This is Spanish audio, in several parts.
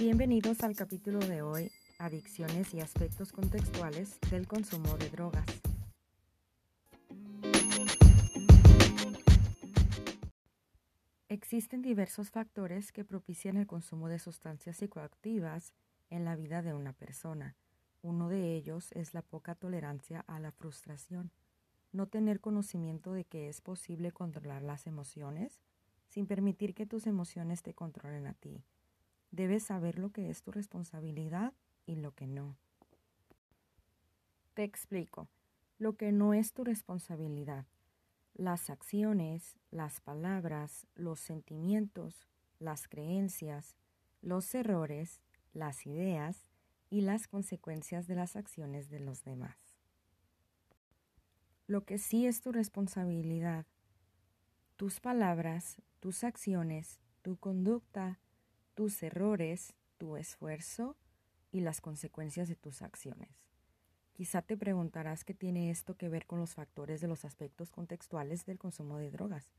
Bienvenidos al capítulo de hoy, Adicciones y aspectos contextuales del consumo de drogas. Existen diversos factores que propician el consumo de sustancias psicoactivas en la vida de una persona. Uno de ellos es la poca tolerancia a la frustración, no tener conocimiento de que es posible controlar las emociones sin permitir que tus emociones te controlen a ti. Debes saber lo que es tu responsabilidad y lo que no. Te explico. Lo que no es tu responsabilidad. Las acciones, las palabras, los sentimientos, las creencias, los errores, las ideas y las consecuencias de las acciones de los demás. Lo que sí es tu responsabilidad. Tus palabras, tus acciones, tu conducta, tus errores, tu esfuerzo y las consecuencias de tus acciones. Quizá te preguntarás qué tiene esto que ver con los factores de los aspectos contextuales del consumo de drogas.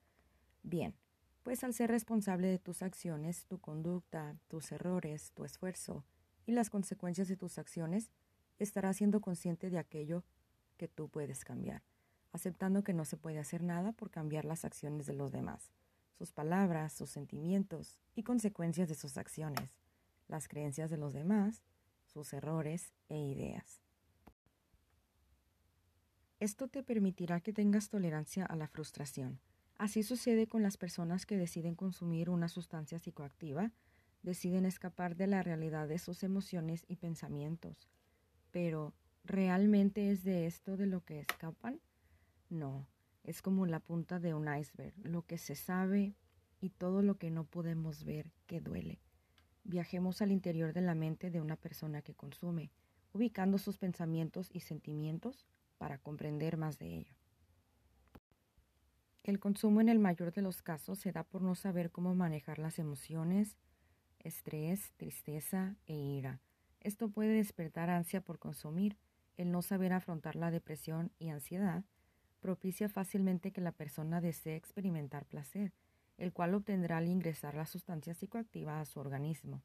Bien, pues al ser responsable de tus acciones, tu conducta, tus errores, tu esfuerzo y las consecuencias de tus acciones, estarás siendo consciente de aquello que tú puedes cambiar, aceptando que no se puede hacer nada por cambiar las acciones de los demás sus palabras, sus sentimientos y consecuencias de sus acciones, las creencias de los demás, sus errores e ideas. Esto te permitirá que tengas tolerancia a la frustración. Así sucede con las personas que deciden consumir una sustancia psicoactiva, deciden escapar de la realidad de sus emociones y pensamientos. Pero, ¿realmente es de esto de lo que escapan? No, es como la punta de un iceberg, lo que se sabe y todo lo que no podemos ver que duele. Viajemos al interior de la mente de una persona que consume, ubicando sus pensamientos y sentimientos para comprender más de ello. El consumo en el mayor de los casos se da por no saber cómo manejar las emociones, estrés, tristeza e ira. Esto puede despertar ansia por consumir, el no saber afrontar la depresión y ansiedad, propicia fácilmente que la persona desee experimentar placer, el cual obtendrá al ingresar la sustancia psicoactiva a su organismo.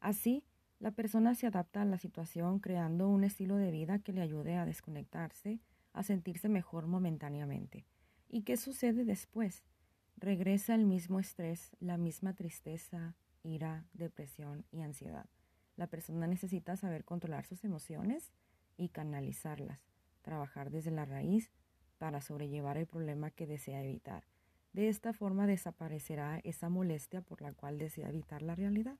Así, la persona se adapta a la situación creando un estilo de vida que le ayude a desconectarse, a sentirse mejor momentáneamente. ¿Y qué sucede después? Regresa el mismo estrés, la misma tristeza, ira, depresión y ansiedad. La persona necesita saber controlar sus emociones y canalizarlas, trabajar desde la raíz para sobrellevar el problema que desea evitar. De esta forma desaparecerá esa molestia por la cual desea evitar la realidad.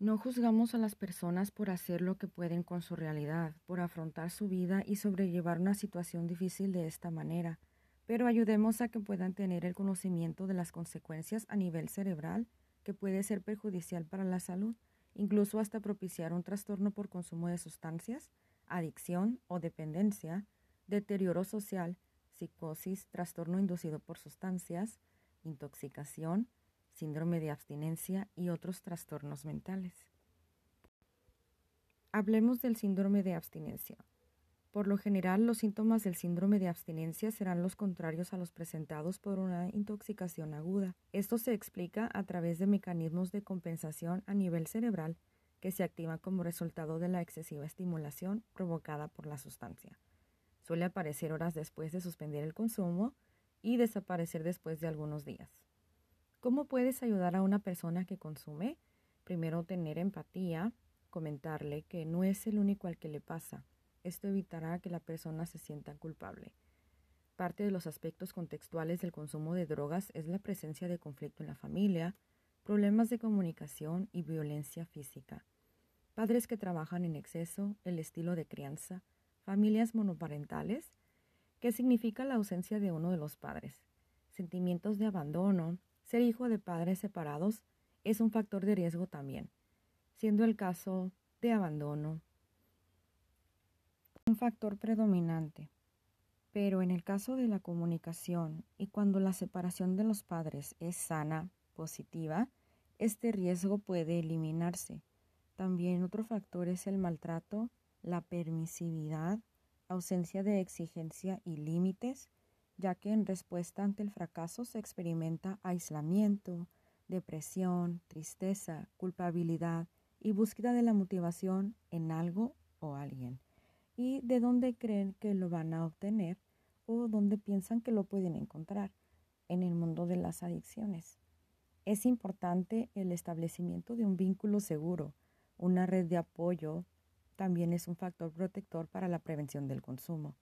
No juzgamos a las personas por hacer lo que pueden con su realidad, por afrontar su vida y sobrellevar una situación difícil de esta manera, pero ayudemos a que puedan tener el conocimiento de las consecuencias a nivel cerebral que puede ser perjudicial para la salud, incluso hasta propiciar un trastorno por consumo de sustancias, adicción o dependencia, deterioro social, psicosis, trastorno inducido por sustancias, intoxicación, síndrome de abstinencia y otros trastornos mentales. Hablemos del síndrome de abstinencia. Por lo general, los síntomas del síndrome de abstinencia serán los contrarios a los presentados por una intoxicación aguda. Esto se explica a través de mecanismos de compensación a nivel cerebral que se activan como resultado de la excesiva estimulación provocada por la sustancia. Suele aparecer horas después de suspender el consumo y desaparecer después de algunos días. ¿Cómo puedes ayudar a una persona que consume? Primero, tener empatía, comentarle que no es el único al que le pasa. Esto evitará que la persona se sienta culpable. Parte de los aspectos contextuales del consumo de drogas es la presencia de conflicto en la familia, problemas de comunicación y violencia física. Padres que trabajan en exceso, el estilo de crianza, familias monoparentales, que significa la ausencia de uno de los padres. Sentimientos de abandono, ser hijo de padres separados es un factor de riesgo también, siendo el caso de abandono un factor predominante. Pero en el caso de la comunicación y cuando la separación de los padres es sana, positiva, este riesgo puede eliminarse. También otro factor es el maltrato la permisividad, ausencia de exigencia y límites, ya que en respuesta ante el fracaso se experimenta aislamiento, depresión, tristeza, culpabilidad y búsqueda de la motivación en algo o alguien. Y de dónde creen que lo van a obtener o dónde piensan que lo pueden encontrar en el mundo de las adicciones. Es importante el establecimiento de un vínculo seguro, una red de apoyo también es un factor protector para la prevención del consumo.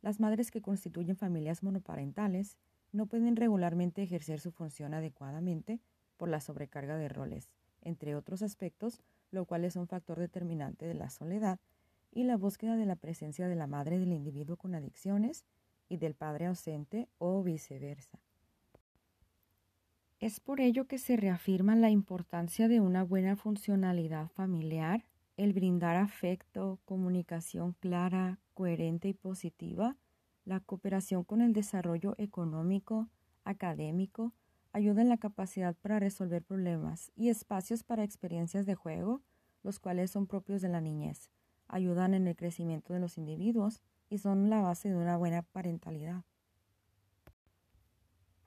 Las madres que constituyen familias monoparentales no pueden regularmente ejercer su función adecuadamente por la sobrecarga de roles, entre otros aspectos, lo cual es un factor determinante de la soledad y la búsqueda de la presencia de la madre del individuo con adicciones y del padre ausente o viceversa. Es por ello que se reafirma la importancia de una buena funcionalidad familiar el brindar afecto, comunicación clara, coherente y positiva, la cooperación con el desarrollo económico, académico, ayuda en la capacidad para resolver problemas y espacios para experiencias de juego, los cuales son propios de la niñez, ayudan en el crecimiento de los individuos y son la base de una buena parentalidad.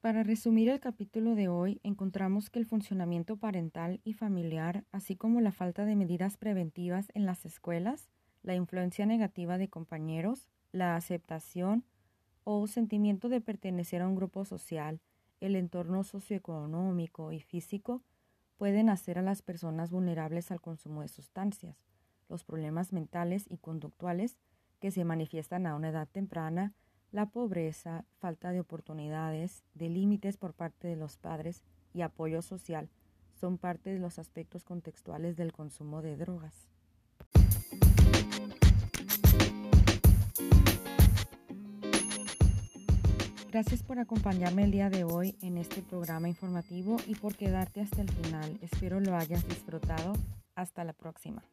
Para resumir el capítulo de hoy, encontramos que el funcionamiento parental y familiar, así como la falta de medidas preventivas en las escuelas, la influencia negativa de compañeros, la aceptación o sentimiento de pertenecer a un grupo social, el entorno socioeconómico y físico, pueden hacer a las personas vulnerables al consumo de sustancias. Los problemas mentales y conductuales que se manifiestan a una edad temprana la pobreza, falta de oportunidades, de límites por parte de los padres y apoyo social son parte de los aspectos contextuales del consumo de drogas. Gracias por acompañarme el día de hoy en este programa informativo y por quedarte hasta el final. Espero lo hayas disfrutado. Hasta la próxima.